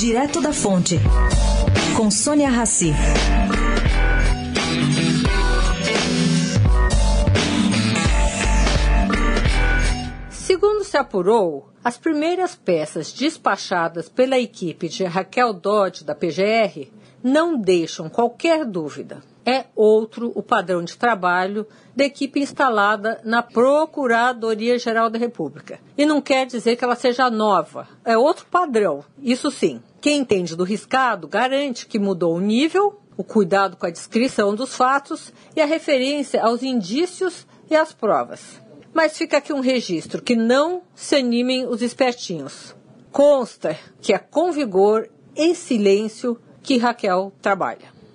Direto da Fonte, com Sônia Rassi. Segundo se apurou, as primeiras peças despachadas pela equipe de Raquel Dodge da PGR não deixam qualquer dúvida. É outro o padrão de trabalho da equipe instalada na Procuradoria-Geral da República. E não quer dizer que ela seja nova, é outro padrão, isso sim. Quem entende do riscado garante que mudou o nível, o cuidado com a descrição dos fatos e a referência aos indícios e às provas. Mas fica aqui um registro que não se animem os espertinhos. Consta que é com vigor, em silêncio, que Raquel trabalha.